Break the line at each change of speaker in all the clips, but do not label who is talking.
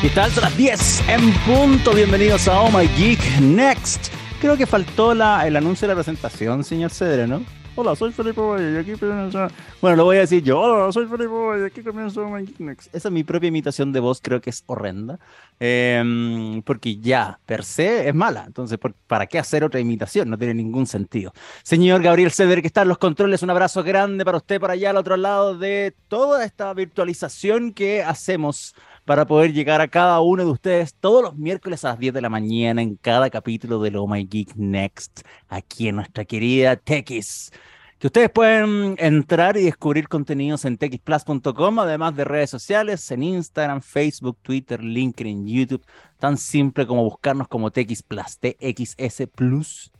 ¿Qué tal? Son las 10 en punto. Bienvenidos a Oh My Geek Next. Creo que faltó la, el anuncio de la presentación, señor Cedre, ¿no? Hola, soy Felipe Boy y aquí comienza... Bueno, lo voy a decir yo. Hola, soy Felipe Boy y aquí comienza Oh My Geek Next. Esa es mi propia imitación de voz, creo que es horrenda. Eh, porque ya, per se, es mala. Entonces, ¿para qué hacer otra imitación? No tiene ningún sentido. Señor Gabriel Cedre, que está en los controles, un abrazo grande para usted, para allá al otro lado de toda esta virtualización que hacemos para poder llegar a cada uno de ustedes todos los miércoles a las 10 de la mañana en cada capítulo de Oh My Geek Next, aquí en nuestra querida Techis. Que ustedes pueden entrar y descubrir contenidos en techisplus.com, además de redes sociales, en Instagram, Facebook, Twitter, LinkedIn, YouTube, tan simple como buscarnos como TX Plus, TXS Plus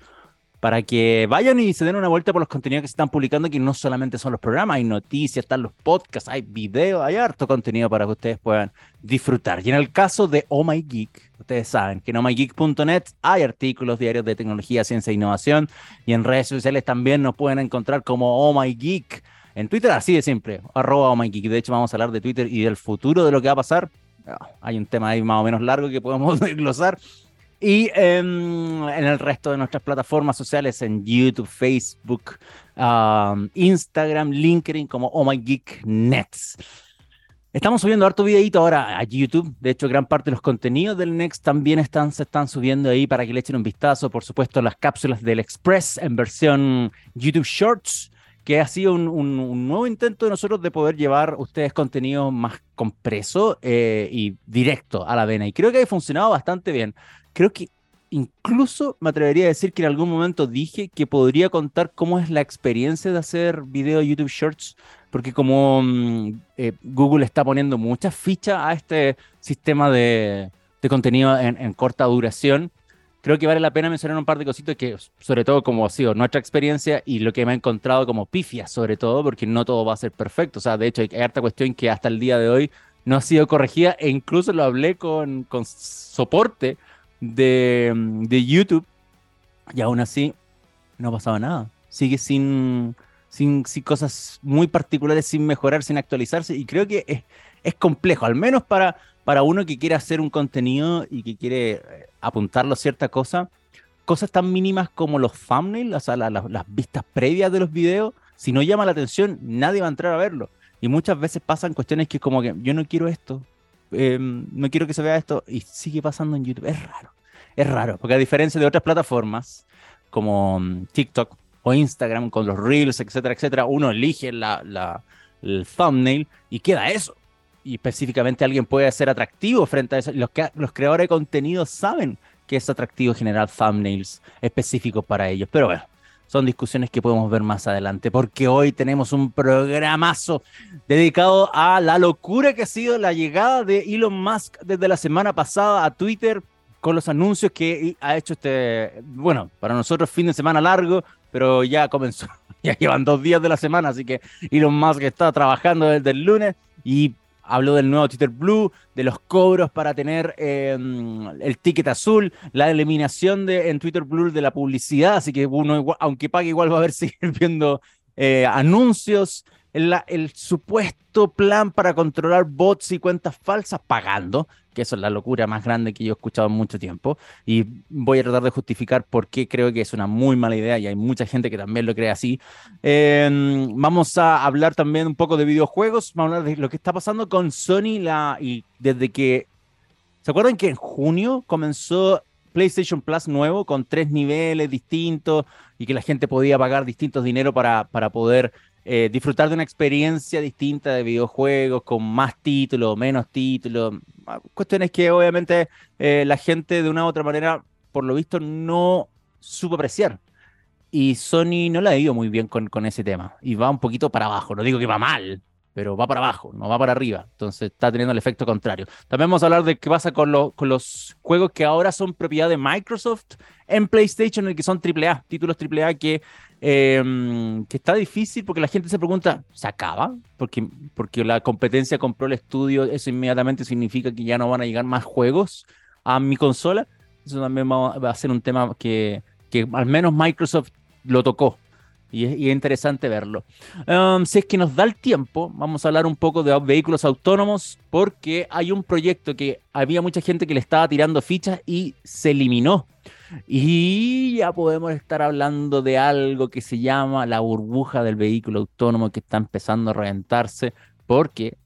para que vayan y se den una vuelta por los contenidos que se están publicando, que no solamente son los programas, hay noticias, están los podcasts, hay videos, hay harto contenido para que ustedes puedan disfrutar. Y en el caso de Oh My Geek, ustedes saben que en ohmygeek.net hay artículos diarios de tecnología, ciencia e innovación, y en redes sociales también nos pueden encontrar como Oh My Geek. En Twitter así de simple, arroba Oh My Geek. De hecho, vamos a hablar de Twitter y del futuro de lo que va a pasar. Ah, hay un tema ahí más o menos largo que podemos desglosar y en el resto de nuestras plataformas sociales, en YouTube, Facebook, Instagram, LinkedIn, como Oh My Geek Nets. Estamos subiendo harto videito ahora a YouTube. De hecho, gran parte de los contenidos del Next también están, se están subiendo ahí para que le echen un vistazo. Por supuesto, las cápsulas del Express en versión YouTube Shorts, que ha sido un, nuevo intento de nosotros de poder llevar ustedes contenido más compreso eh, y directo a la vena. Y creo que ha funcionado bastante bien creo que incluso me atrevería a decir que en algún momento dije que podría contar cómo es la experiencia de hacer video YouTube Shorts, porque como mm, eh, Google está poniendo muchas fichas a este sistema de, contenido en, corta duración, creo que vale la pena mencionar un par de cositas que, sobre todo como ha sido nuestra experiencia y lo que me ha encontrado como pifia, sobre todo, porque no todo va a ser perfecto. O sea, de hecho, hay, harta cuestión que hasta el día de hoy no ha sido corregida e incluso lo hablé con, con soporte de, de YouTube y aún así no pasaba nada. Sigue sin, sin, sin, cosas muy particulares, sin mejorar, sin actualizarse. Y creo que es, es, complejo, al menos para, para uno que quiere hacer un contenido y que quiere eh, apuntarlo a cierta cosa. Cosas tan mínimas como los thumbnails, o sea, las vistas previas de los videos, si no llama la atención, nadie va a entrar a verlo. Y muchas veces pasan cuestiones que como que yo no quiero esto, Em, no quiero que se vea esto, y sigue pasando en YouTube. Es raro, es raro, porque a diferencia de otras plataformas como mm, TikTok o Instagram con los Reels, etcétera, etcétera, uno elige la, la, el thumbnail y queda eso. Y específicamente alguien puede ser atractivo frente a eso. Los, los creadores de contenido saben que es atractivo generar thumbnails específicos para ellos. Pero bueno, son discusiones que podemos ver más adelante, porque hoy tenemos un programazo dedicado a la locura que ha sido la llegada de Elon Musk desde la semana pasada a Twitter con los anuncios que ha hecho este, bueno, para nosotros fin de semana largo, pero ya comenzó, ya llevan dos días de la semana, así que Elon Musk está trabajando desde el lunes y habló del nuevo Twitter Blue, de los cobros para tener em, el ticket azul, la eliminación de, en Twitter Blue de la publicidad, así que uno, aunque pague, igual va a ver seguir viendo eh, anuncios, el, el, supuesto plan para controlar bots y cuentas falsas pagando, que eso es la locura más grande que yo he escuchado en mucho tiempo, y voy a tratar de justificar por qué creo que es una muy mala idea y hay mucha gente que también lo cree así. Em, vamos a hablar también un poco de videojuegos, vamos a hablar de lo que está pasando con Sony la, y desde que... ¿Se acuerdan que en junio comenzó PlayStation Plus nuevo con tres niveles distintos y que la gente podía pagar distintos dinero para, para poder eh, disfrutar de una experiencia distinta de videojuegos con más títulos, menos títulos. Ah, cuestiones que obviamente eh, la gente de una u otra manera, por lo visto, no supo apreciar. Y Sony no la ha ido muy bien con, con ese tema. Y va un poquito para abajo. No digo que va mal, pero va para abajo, no va para arriba. Entonces está teniendo el efecto contrario. También vamos a hablar de qué pasa con, con los juegos que ahora son propiedad de Microsoft en PlayStation, y que son AAA, títulos AAA que Em, que está difícil porque la gente se pregunta, ¿se acaba? Porque, porque la competencia compró el estudio, eso inmediatamente significa que ya no van a llegar más juegos a mi consola. Eso también va, a ser un tema que, que al menos Microsoft lo tocó. Y es, interesante verlo. Si es que nos da el tiempo, vamos a hablar un poco de vehículos autónomos porque hay un proyecto que había mucha gente que le estaba tirando fichas y se eliminó. Y ya podemos estar hablando de algo que se llama la burbuja del vehículo autónomo que está empezando a reventarse porque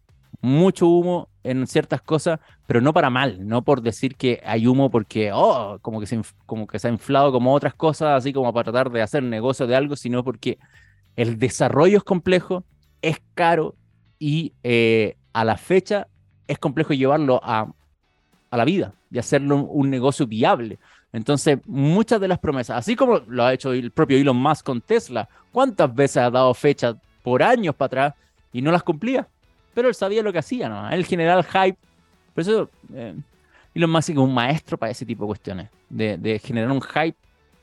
mucho humo en ciertas cosas, pero no para mal, no por decir que hay humo porque, oh, como que se, como que ha inflado como otras cosas, así como para tratar de hacer negocio de algo, sino porque el desarrollo es complejo, es caro y eh, a la fecha es complejo llevarlo a, a la vida y hacerlo un, negocio viable. Entonces, muchas de las promesas, así como lo ha hecho el propio Elon Musk con Tesla, ¿cuántas veces ha dado fechas por años para atrás y no las cumplía? Pero él sabía lo que hacía, ¿no? El general hype. Por eso eh, Elon Musk es un maestro para ese tipo de cuestiones, de, generar un hype.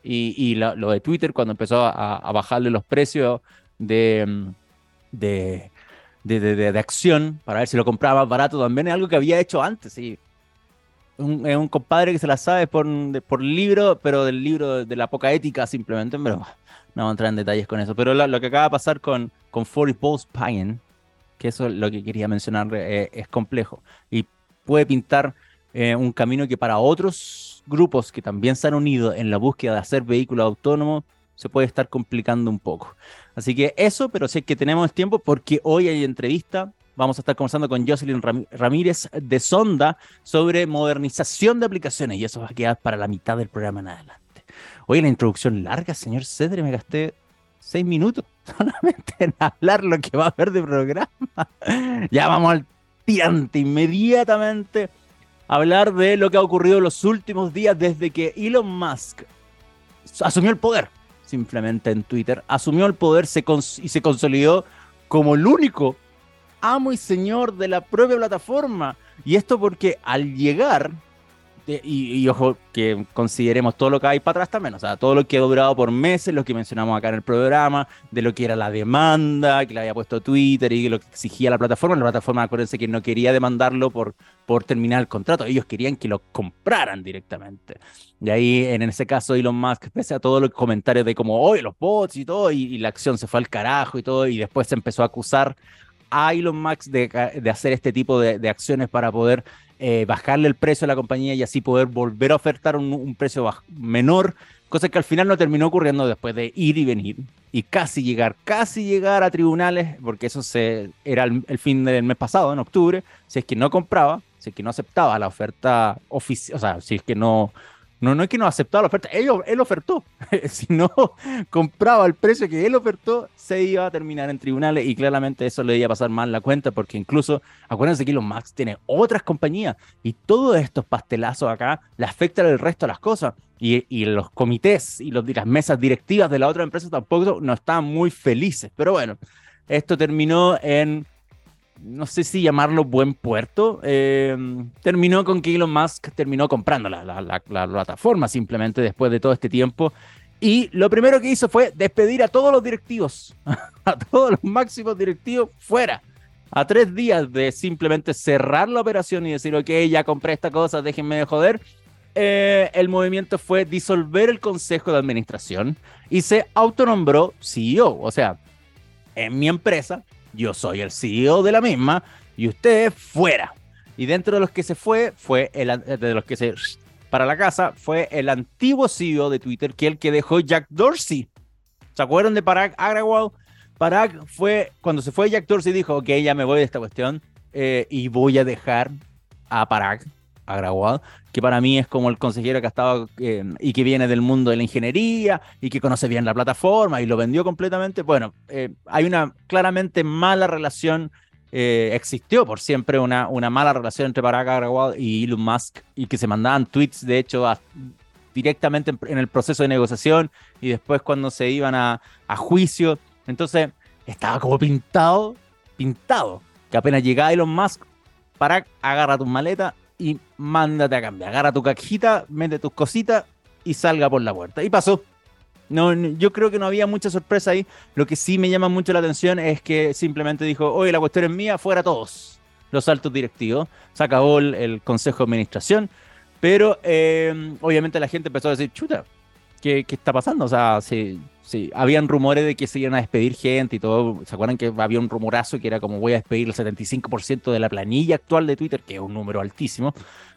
Y, lo, de Twitter, cuando empezó a, bajarle los precios de, de, de, acción para ver si lo compraba más barato, también es algo que había hecho antes. ¿sí? Un, es un compadre que se la sabe por, por libro, pero del libro de la poca ética simplemente, pero no vamos a entrar en detalles con eso. Pero lo, que acaba de pasar con, con 40 Post Pine, que eso es lo que quería mencionar, eh, es complejo y puede pintar eh, un camino que para otros grupos que también se han unido en la búsqueda de hacer vehículos autónomos se puede estar complicando un poco. Así que eso, pero sé que tenemos tiempo porque hoy hay entrevista. Vamos a estar conversando con Jocelyn Ramírez de Sonda sobre modernización de aplicaciones y eso va a quedar para la mitad del programa en adelante. Hoy la introducción larga, señor Cedre, me gasté seis minutos solamente en hablar lo que va a haber de programa. ya vamos al tirante inmediatamente hablar de lo que ha ocurrido los últimos días desde que Elon Musk asumió el poder, simplemente en Twitter, asumió el poder y se consolidó como el único amo y señor de la propia plataforma. Y esto porque al llegar y, ojo, que consideremos todo lo que hay para atrás también, o sea, todo lo que ha durado por meses, lo que mencionamos acá en el programa, de lo que era la demanda, que le había puesto Twitter y lo que exigía la plataforma. La plataforma, acuérdense que no quería demandarlo por, por terminar el contrato, ellos querían que lo compraran directamente. Y ahí, en ese caso, Elon Musk, pese a todos los comentarios de como, oye, los bots y todo, y, la acción se fue al carajo y todo, y después se empezó a acusar a Elon Musk de, de hacer este tipo de acciones para poder eh, bajarle el precio a la compañía y así poder volver a ofertar un, precio menor, cosa que al final no terminó ocurriendo después de ir y venir y casi llegar, casi llegar a tribunales, porque eso se, era el, fin del mes pasado, en octubre, si es que no compraba, si es que no aceptaba la oferta oficial, o sea, si es que no, no, no es que no aceptaba la oferta, él, él ofertó. si no compraba el precio que él ofertó, se iba a terminar en tribunales y claramente eso le iba a pasar mal la cuenta porque incluso, acuérdense que Elon Musk tiene otras compañías y todos estos pastelazos acá le afectan el resto de las cosas. Y, y los comités y, los, las mesas directivas de la otra empresa tampoco no están muy felices. Pero bueno, esto terminó en no sé si llamarlo buen puerto, eh, terminó con que Elon Musk terminó comprando la, plataforma simplemente después de todo este tiempo. Y lo primero que hizo fue despedir a todos los directivos, a todos los máximos directivos fuera. A tres días de simplemente cerrar la operación y decir, ok, ya compré esta cosa, déjenme de joder. Eh, el movimiento fue disolver el consejo de administración y se autonombró CEO. O sea, en mi empresa yo soy el CEO de la misma y usted fuera. Y dentro de los que se fue, fue el de los que se para la casa, fue el antiguo CEO de Twitter, que el que dejó Jack Dorsey. ¿Se acuerdan de Parag Agrawal? Parag fue, cuando se fue Jack Dorsey, dijo, ok, ya me voy de esta cuestión eh, y voy a dejar a Parag Agrawal, que para mí es como el consejero que ha estado eh, y que viene del mundo de la ingeniería y que conoce bien la plataforma y lo vendió completamente. Bueno, eh, hay una claramente mala relación, eh, existió por siempre una, una mala relación entre Parag Agrawal y Elon Musk y que se mandaban tweets, de hecho, directamente en, el proceso de negociación y después cuando se iban a, a juicio. Entonces, estaba como pintado, pintado, que apenas llegaba Elon Musk, Parag agarra tu maleta y mándate a cambiar. Agarra tu cajita, mete tus cositas y salga por la puerta. Y pasó. No, yo creo que no había mucha sorpresa ahí. Lo que sí me llama mucho la atención es que simplemente dijo, oye, la cuestión es mía, fuera todos los altos directivos. Se acabó el, consejo de administración. Pero eh, obviamente la gente empezó a decir, chuta, ¿qué, está pasando? O sea, si sí. Habían rumores de que se iban a despedir gente y todo. ¿Se acuerdan que había un rumorazo que era como voy a despedir el 75% de la planilla actual de Twitter, que es un número altísimo?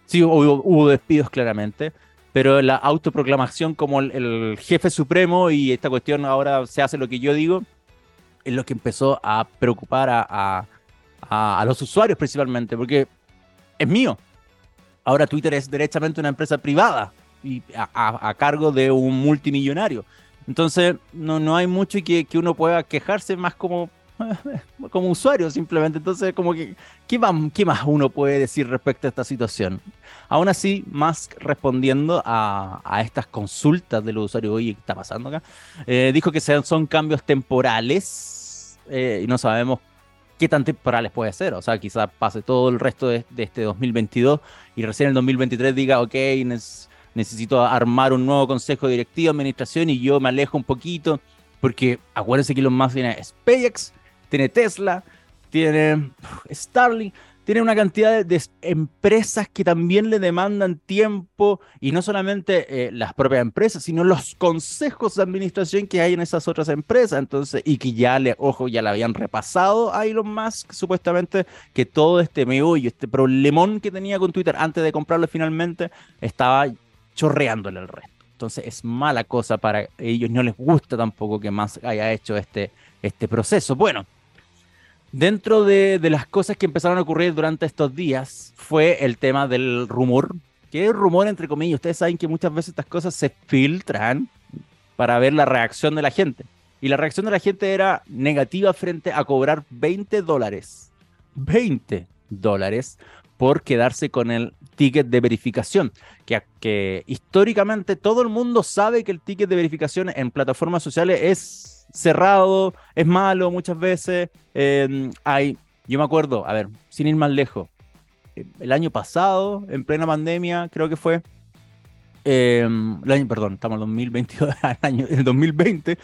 Sí, hubo, despidos claramente, pero la autoproclamación como el, jefe supremo y esta cuestión ahora se hace lo que yo digo, es lo que empezó a preocupar a, a los usuarios principalmente, porque es mío. Ahora Twitter es derechamente una empresa privada y a, cargo de un multimillonario. Entonces, no, no hay mucho que, que uno pueda quejarse más como, como usuario, simplemente. Entonces, como que, ¿qué más, ¿qué más uno puede decir respecto a esta situación? Aún así, Musk respondiendo a, a estas consultas de los usuarios, oye, ¿qué está pasando acá? Eh, dijo que son cambios temporales eh, y no sabemos qué tan temporales puede ser. O sea, quizás pase todo el resto de, de, este 2022 y recién el 2023 diga, ok, necesito armar un nuevo consejo directivo, administración y yo me alejo un poquito, porque acuérdense que los más tiene SpaceX, tiene Tesla, tiene Starlink, tiene una cantidad de, empresas que también le demandan tiempo y no solamente eh, las propias empresas, sino los consejos de administración que hay en esas otras empresas. Entonces, y que ya le, ojo, ya le habían repasado a Elon Musk, supuestamente, que todo este meollo, este problemón que tenía con Twitter antes de comprarlo finalmente, estaba chorreándole el resto. Entonces es mala cosa para ellos, no les gusta tampoco que más haya hecho este, este proceso. Bueno, dentro de, de, las cosas que empezaron a ocurrir durante estos días fue el tema del rumor, que es rumor entre comillas, ustedes saben que muchas veces estas cosas se filtran para ver la reacción de la gente. Y la reacción de la gente era negativa frente a cobrar 20 dólares. 20 dólares por quedarse con el ticket de verificación, que, que históricamente todo el mundo sabe que el ticket de verificación en plataformas sociales es cerrado, es malo muchas veces. Em, hay, yo me acuerdo, a ver, sin ir más lejos, el año pasado, en plena pandemia, creo que fue, em, el año, perdón, estamos en 2022, el año, el 2020,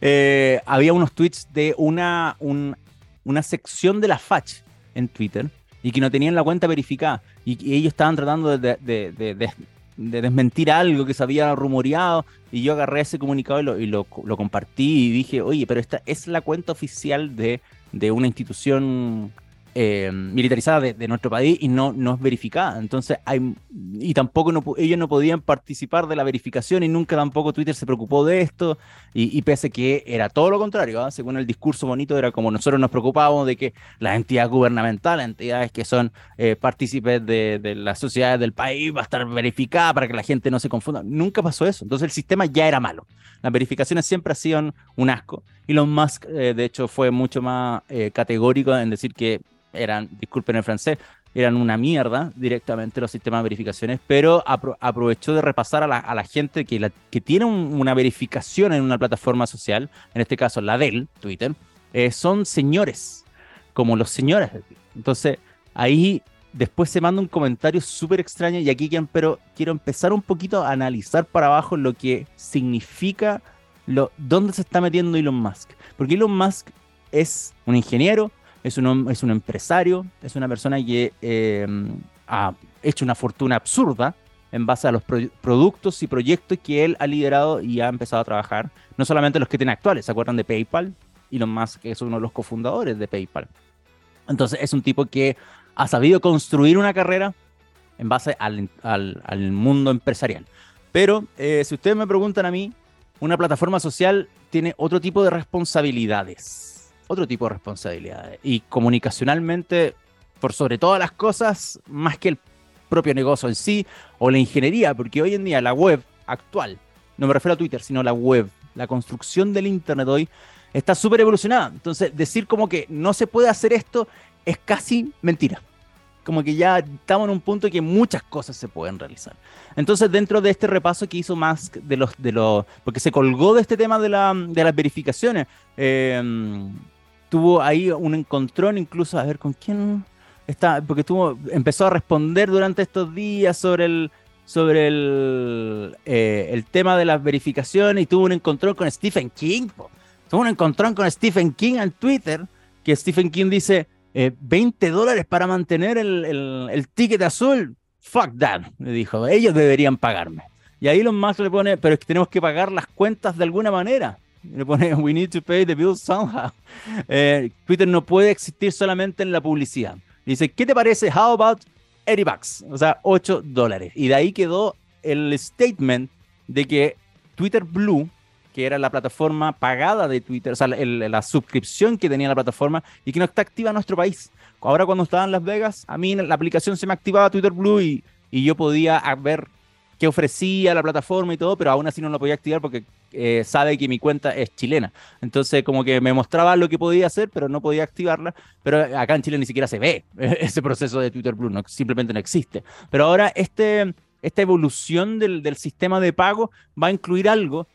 eh, había unos tweets de una, una sección de la FACH en Twitter y que no tenían la cuenta verificada y, ellos estaban tratando de, desmentir algo que se había rumoreado y yo agarré ese comunicado y, lo, y lo, compartí y dije, oye, pero esta es la cuenta oficial de una institución eh, militarizada de, nuestro país y no, no es verificada. Entonces, hay, y tampoco ellos no podían participar de la verificación y nunca tampoco Twitter se preocupó de esto. Y, y pese que era todo lo contrario, ¿ah? según el discurso bonito, era como nosotros nos preocupábamos de que las entidades gubernamentales, entidades que son eh, partícipes de, de las sociedades del país, va a estar verificada para que la gente no se confunda. Nunca pasó eso. Entonces, el sistema ya era malo. Las verificaciones siempre han sido un asco. Elon Musk, eh, de hecho, fue mucho más eh, categórico en decir que eran, disculpen el francés, eran una mierda directamente los sistemas de verificaciones, pero aprovechó de repasar a la, gente que, la, que tiene una verificación en una plataforma social, en este caso la del Twitter, eh, son señores, como los señores. Entonces, ahí después se manda un comentario súper extraño y aquí pero quiero empezar un poquito a analizar para abajo lo que significa, lo, dónde se está metiendo Elon Musk. Porque Elon Musk es un ingeniero, es un, es un empresario, es una persona que eh, ha hecho una fortuna absurda en base a los productos y proyectos que él ha liderado y ha empezado a trabajar, no solamente los que tiene actuales, ¿se acuerdan de PayPal? Más que es uno de los cofundadores de PayPal. Entonces es un tipo que ha sabido construir una carrera en base al, al, mundo empresarial. Pero eh, si ustedes me preguntan a mí, una plataforma social tiene otro tipo de responsabilidades otro tipo de responsabilidades. Y comunicacionalmente, por sobre todas las cosas, más que el propio negocio en sí o la ingeniería, porque hoy en día la web actual, no me refiero a Twitter, sino la web, la construcción del Internet hoy está súper evolucionada. Entonces, decir como que no se puede hacer esto es casi mentira. Como que ya estamos en un punto que muchas cosas se pueden realizar. Entonces, dentro de este repaso que hizo Musk de los, de los, porque se colgó de este tema de, la, de las verificaciones, eh, tuvo ahí un encontrón, incluso a ver con quién está, porque tuvo, empezó a responder durante estos días sobre el sobre el, eh, el tema de las verificaciones y tuvo un encontrón con Stephen King. Tuvo un encontrón con Stephen King en Twitter, que Stephen King dice, 20 eh, dólares para mantener el, el, ticket azul. Fuck that, le dijo, ellos deberían pagarme. Y ahí los más le pone, pero es que tenemos que pagar las cuentas de alguna manera. Le pone, we need to pay the bills somehow. Eh, Twitter no puede existir solamente en la publicidad. Dice, ¿qué te parece? How about 80 bucks? O sea, 8 dólares. Y de ahí quedó el statement de que Twitter Blue, que era la plataforma pagada de Twitter, o sea, la suscripción que tenía la plataforma y que no está activa en nuestro país. Ahora cuando estaba en Las Vegas, a mí la aplicación se me activaba Twitter Blue y, y yo podía ver qué ofrecía la plataforma y todo, pero aún así no lo podía activar porque eh, sabe que mi cuenta es chilena. Entonces, como que me mostraba lo que podía hacer, pero no podía activarla. Pero acá en Chile ni siquiera se ve ese proceso de Twitter Blue, no, simplemente no existe. Pero ahora este, esta evolución del, del sistema de pago va a incluir algo,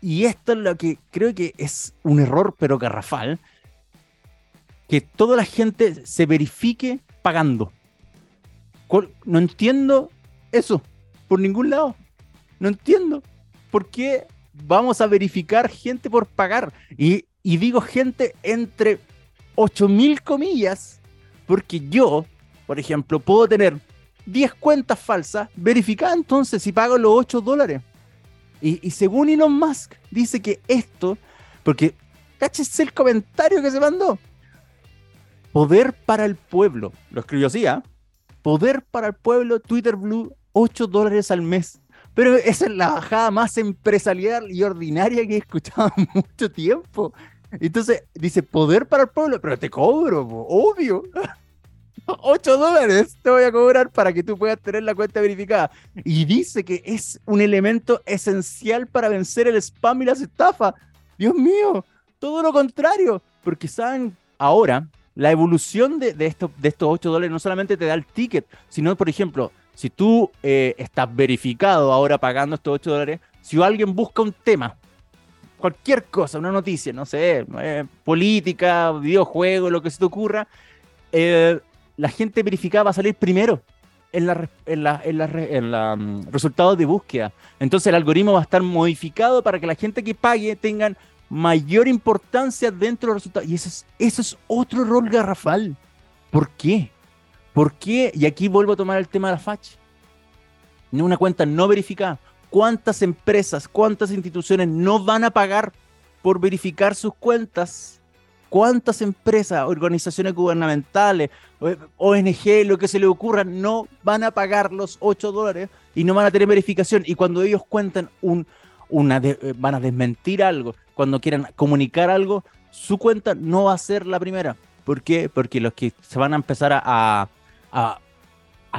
y esto es lo que creo que es un error, pero garrafal, que toda la gente se verifique pagando. No entiendo eso por ningún lado. No entiendo por qué vamos a verificar gente por pagar. Y, digo gente entre 8000 comillas, porque yo, por ejemplo, puedo tener 10 cuentas falsas verificadas entonces si pago los 8 dólares. Y, y según Elon Musk, dice que esto, porque, cáchese el comentario que se mandó. Poder para el pueblo, lo escribió así, ¿ah? Poder para el pueblo, Twitter Blue, 8 dólares al mes. Pero esa es la bajada más empresarial y ordinaria que he escuchado mucho tiempo. Entonces dice, poder para el pueblo, pero te cobro, obvio. 8 dólares te voy a cobrar para que tú puedas tener la cuenta verificada. Y dice que es un elemento esencial para vencer el spam y las estafas. Dios mío, todo lo contrario. Porque saben, ahora la evolución de, de estos 8 dólares no solamente te da el ticket, sino, por ejemplo, si tú eh, estás verificado ahora pagando estos 8 dólares, si alguien busca un tema, cualquier cosa, una noticia, no sé, eh, política, videojuego, lo que se te ocurra, eh, la gente verificada va a salir primero en la, en en en mm, resultados de búsqueda. Entonces el algoritmo va a estar modificado para que la gente que pague tengan mayor importancia dentro de los resultados. Y eso es, eso es otro rol garrafal. ¿Por qué? ¿Por qué? Y aquí vuelvo a tomar el tema de la FACH. Una cuenta no verificada. ¿Cuántas empresas, cuántas instituciones no van a pagar por verificar sus cuentas? ¿Cuántas empresas, organizaciones gubernamentales, ONG, lo que se le ocurra, no van a pagar los 8 dólares y no van a tener verificación? Y cuando ellos cuentan un, eh, van a desmentir algo, cuando quieran comunicar algo, su cuenta no va a ser la primera. ¿Por qué? Porque los que se van a empezar a,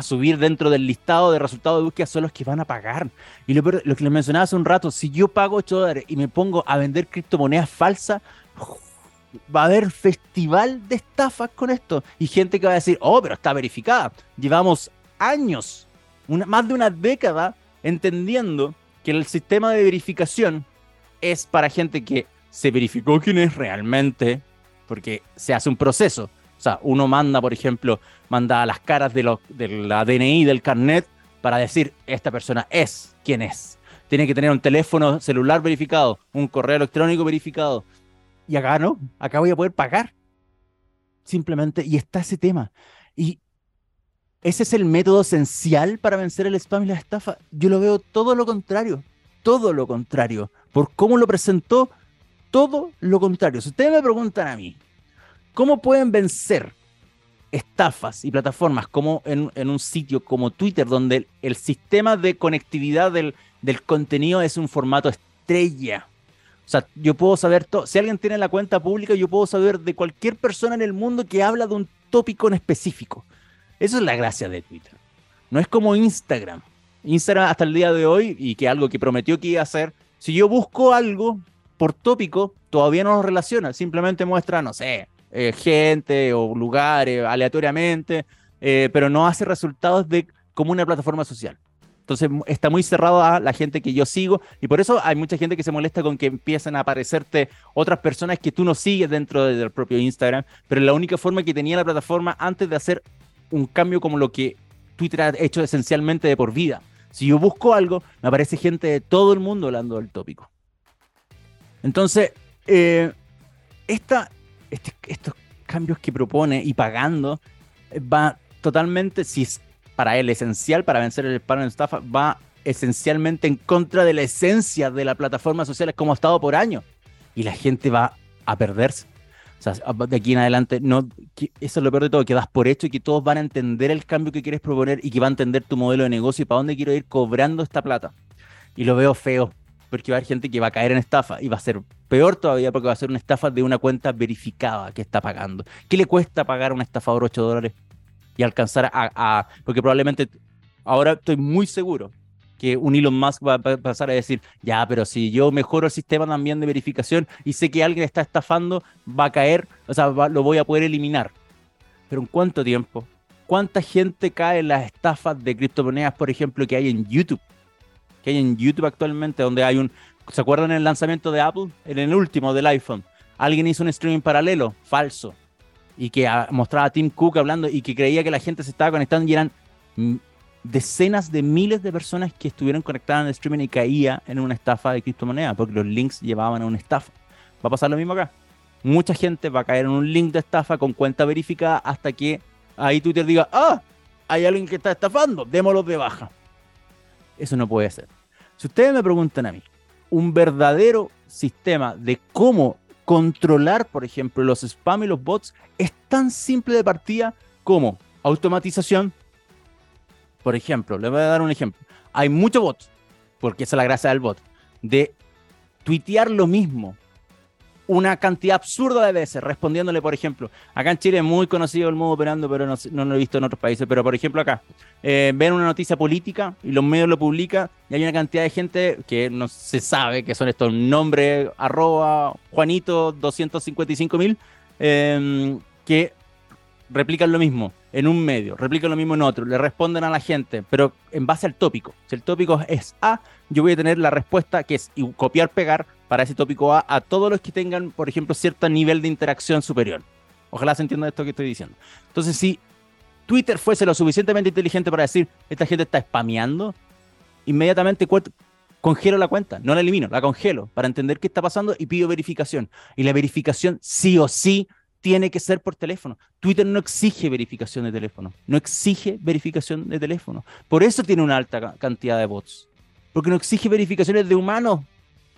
subir dentro del listado de resultados de búsqueda son los que van a pagar. Y lo, lo que les mencionaba hace un rato, si yo pago 8 dólares y me pongo a vender criptomonedas falsas, va a haber festival de estafas con esto. Y gente que va a decir, oh, pero está verificada. Llevamos años, una, más de una década, entendiendo que el sistema de verificación es para gente que se verificó quién es realmente, porque se hace un proceso. O sea, uno manda, por ejemplo, manda las caras de, de la DNI del carnet para decir, esta persona es quien es. Tiene que tener un teléfono celular verificado, un correo electrónico verificado. Y acá no, acá voy a poder pagar. Simplemente, y está ese tema. Y ese es el método esencial para vencer el spam y la estafa. Yo lo veo todo lo contrario, todo lo contrario. Por cómo lo presentó, todo lo contrario. Si ustedes me preguntan a mí, ¿cómo pueden vencer estafas y plataformas como en, un sitio como Twitter, donde el, sistema de conectividad del, contenido es un formato estrella. O sea, yo puedo saber todo. Si alguien tiene la cuenta pública, yo puedo saber de cualquier persona en el mundo que habla de un tópico en específico. Eso es la gracia de Twitter. No es como Instagram. Instagram hasta el día de hoy, y que algo que prometió que iba a hacer, si yo busco algo por tópico, todavía no lo relaciona. Simplemente muestra, no sé, eh, gente o lugares aleatoriamente, eh, pero no hace resultados de como una plataforma social. Entonces está muy cerrado a la gente que yo sigo y por eso hay mucha gente que se molesta con que empiezan a aparecerte otras personas que tú no sigues dentro del propio Instagram, pero la única forma que tenía la plataforma antes de hacer un cambio como lo que Twitter ha hecho esencialmente de por vida. Si yo busco algo, me aparece gente de todo el mundo hablando del tópico. Entonces, eh, esta, este, estos cambios que propone y pagando eh, va totalmente, si es para él esencial para vencer el spam de estafa, va esencialmente en contra de la esencia de la plataforma social como ha estado por años. y la gente va a perderse. O sea, de aquí en adelante, no, eso es lo peor de todo, que das por hecho y que todos van a entender el cambio que quieres proponer y que van a entender tu modelo de negocio y para dónde quiero ir cobrando esta plata. Y lo veo feo, porque va a haber gente que va a caer en estafa y va a ser peor todavía porque va a ser una estafa de una cuenta verificada que está pagando. ¿Qué le cuesta pagar a un estafador 8 dólares y alcanzar a, a, Porque probablemente, ahora estoy muy seguro que un Elon Musk va a pasar a decir, ya, pero si yo mejoro el sistema también de verificación y sé que alguien está estafando, va a caer, o sea, lo voy a poder eliminar. Pero ¿en cuánto tiempo? ¿Cuánta gente cae en las estafas de criptomonedas, por ejemplo, que hay en YouTube? Que hay en YouTube actualmente, donde hay un... ¿Se acuerdan el lanzamiento de Apple? En el último del iPhone. Alguien hizo un streaming paralelo, falso. Y que mostraba a Tim Cook hablando y que creía que la gente se estaba conectando y eran decenas de miles de personas que estuvieron conectadas en el streaming y caía en una estafa de criptomonedas, porque los links llevaban a una estafa. Va a pasar lo mismo acá. Mucha gente va a caer en un link de estafa con cuenta verificada hasta que ahí Twitter diga, ah, hay alguien que está estafando, démoslo de baja. Eso no puede ser. Si ustedes me preguntan a mí, un verdadero sistema de cómo controlar, por ejemplo, los spam y los bots es tan simple de partida como automatización, por ejemplo, le voy a dar un ejemplo. Hay muchos bots, porque esa es la gracia del bot, de tuitear lo mismo una cantidad absurda de veces, respondiéndole, por ejemplo, acá en Chile es muy conocido el modo operando, pero no, no, lo he visto en otros países, pero por ejemplo acá, eh, ven una noticia política y los medios lo publican y hay una cantidad de gente que no se sabe que son estos nombres, arroba Juanito 255 mil, em, que replican lo mismo en un medio, replican lo mismo en otro, le responden a la gente, pero en base al tópico. Si el tópico es A, yo voy a tener la respuesta que es copiar, pegar para ese tópico A a todos los que tengan, por ejemplo, cierto nivel de interacción superior. Ojalá se entienda esto que estoy diciendo. Entonces, si Twitter fuese lo suficientemente inteligente para decir, esta gente está spameando, inmediatamente congelo la cuenta, no la elimino, la congelo para entender qué está pasando y pido verificación. Y la verificación sí o sí tiene que ser por teléfono. Twitter no exige verificación de teléfono, no exige verificación de teléfono. Por eso tiene una alta cantidad de bots, porque no exige verificaciones de humanos.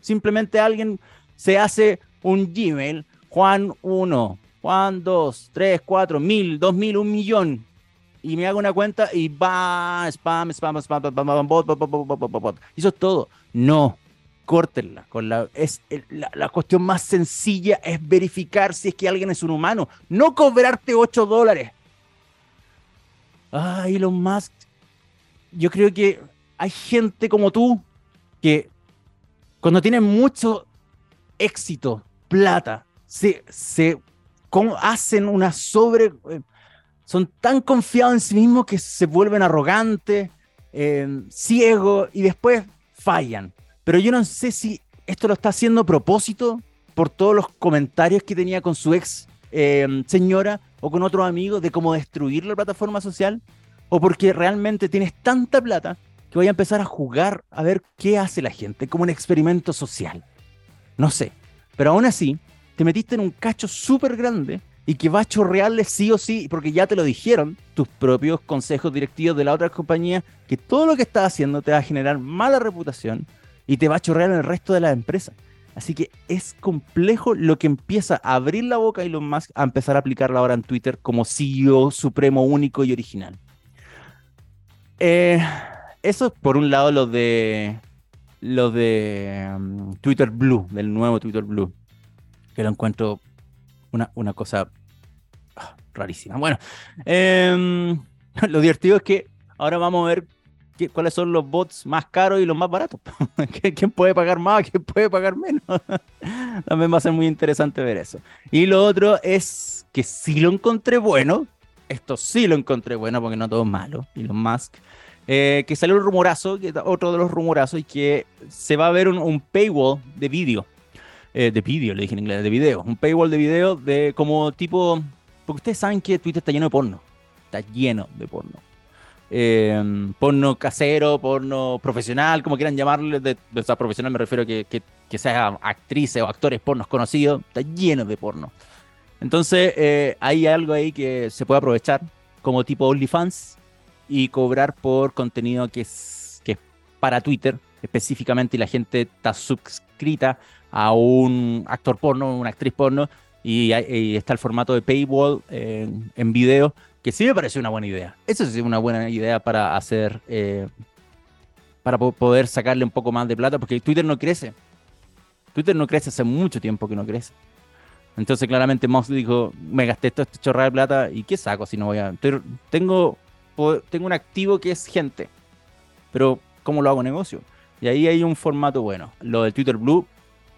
Simplemente alguien se hace un Gmail, Juan 1, Juan 2, 3, 4, 1000, 2000, un millón. Y me hago una cuenta y va, spam, spam, spam, spam, spam, bot, bot, bot, bot, bot. Eso es todo. No, córtenla. Con la, es, la, cuestión más sencilla es verificar si es que alguien es un humano, no cobrarte 8 dólares. Ay, lo más Yo creo que hay gente como tú que cuando tiene mucho éxito, plata, se, se hacen una sobre. Eh, son tan confiados en sí mismos que se vuelven arrogantes, eh, ciegos y después fallan. Pero yo no sé si esto lo está haciendo a propósito por todos los comentarios que tenía con su ex eh, señora o con otros amigos de cómo destruir la plataforma social, o porque realmente tienes tanta plata que voy a empezar a jugar a ver qué hace la gente, como un experimento social. No sé, pero aún así, te metiste en un cacho súper grande y que va a chorrearle sí o sí, porque ya te lo dijeron tus propios consejos directivos de la otra compañía, que todo lo que estás haciendo te va a generar mala reputación, y te va a chorrear en el resto de la empresa. Así que es complejo lo que empieza a abrir la boca Elon Musk a empezar a aplicarla ahora en Twitter como CEO supremo, único y original. Eh, eso es por un lado lo de lo de um, Twitter Blue, del nuevo Twitter Blue, que lo encuentro una, una cosa ah, rarísima. Bueno, em, lo divertido es que ahora vamos a ver cuáles son los bots más caros y los más baratos. ¿Quién puede pagar más? ¿Quién puede pagar menos? También va a ser muy interesante ver eso. Y lo otro es que si lo encontré bueno, esto sí lo encontré bueno porque no todo es malo, Elon Musk, eh, que salió un rumorazo, otro de los rumorazos, y que se va a ver un, paywall de vídeo. Eh, de vídeo, le dije en inglés, de video. Un paywall de video de como tipo... Porque ustedes saben que Twitter está lleno de porno. Está lleno de porno eh, porno casero, porno profesional, como quieran llamarle, de, de profesional me refiero a que, que, que sea actrices o actores pornos conocidos, está lleno de porno. Entonces eh, hay algo ahí que se puede aprovechar como tipo OnlyFans y cobrar por contenido que es, que para Twitter específicamente y la gente está suscrita a un actor porno, una actriz porno, y, está el formato de paywall en, en, video, que sí me parece una buena idea. Eso sí es una buena idea para hacer, eh, para poder sacarle un poco más de plata, porque Twitter no crece. Twitter no crece hace mucho tiempo que no crece. Entonces claramente Moss dijo, me gasté todo este chorrada de plata y ¿qué saco si no voy a...? tengo, tengo un activo que es gente, pero ¿cómo lo hago negocio? Y ahí hay un formato bueno. Lo del Twitter Blue,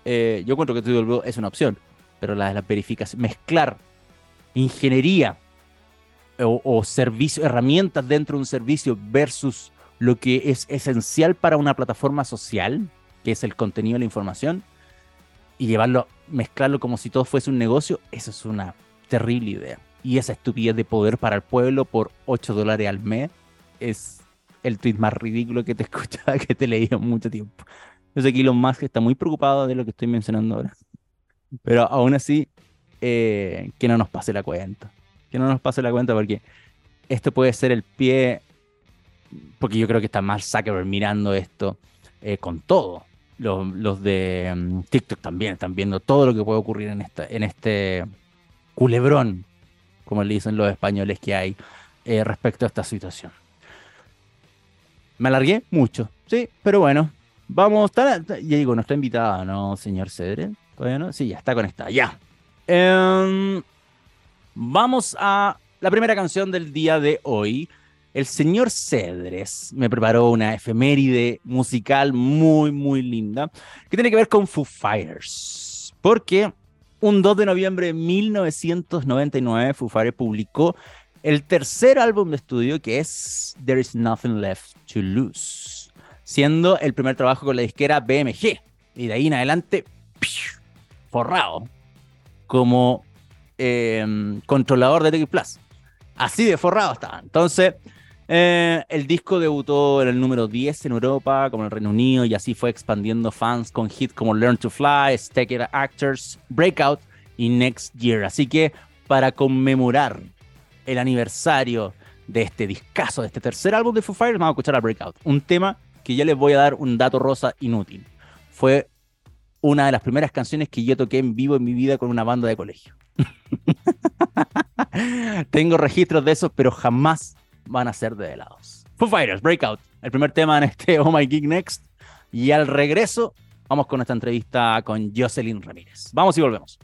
eh, yo encuentro que Twitter Blue es una opción, pero la de la verificación, mezclar ingeniería o, o servicio, herramientas dentro de un servicio versus lo que es esencial para una plataforma social, que es el contenido la información, y llevarlo, mezclarlo como si todo fuese un negocio, eso es una terrible idea. Y esa estupidez de poder para el pueblo por 8 dólares al mes es el tweet más ridículo que te escuchaba, que te leí en mucho tiempo. Yo sé que Elon Musk está muy preocupado de lo que estoy mencionando ahora. Pero aún así, eh, que no nos pase la cuenta. Que no nos pase la cuenta porque esto puede ser el pie, porque yo creo que está más Zuckerberg mirando esto eh, con todo los, de mm, TikTok también están viendo todo lo que puede ocurrir en, esta, en este culebrón, como le dicen los españoles que hay eh, respecto a esta situación. Me alargué mucho, sí, pero bueno, vamos, ya digo, no está invitada, ¿no, señor Cedre? ¿Todavía no? Sí, ya está conectada, ya. Em, vamos a la primera canción del día de hoy el señor Cedres me preparó una efeméride musical muy, muy linda que tiene que ver con Foo Fighters. Porque un 2 de noviembre de 1999 Foo Fighters publicó el tercer álbum de estudio que es There Is Nothing Left to Lose, siendo el primer trabajo con la disquera BMG. Y de ahí en adelante, forrado como em, controlador de TX Plus. Así de forrado estaba. Entonces, eh, el disco debutó en el número 10 en Europa, como en el Reino Unido, y así fue expandiendo fans con hits como Learn to Fly, Stack Actors, Breakout y Next Year. Así que para conmemorar el aniversario de este discazo, de este tercer álbum de Foo Fighters, vamos a escuchar a Breakout. Un tema que ya les voy a dar un dato rosa inútil. Fue una de las primeras canciones que yo toqué en vivo en mi vida con una banda de colegio. Tengo registros de eso, pero jamás van a ser de helados. Foo Fighters, Breakout, el primer tema en este Oh My Geek Next. Y al regreso, vamos con esta entrevista con Jocelyn Ramírez. Vamos y volvemos.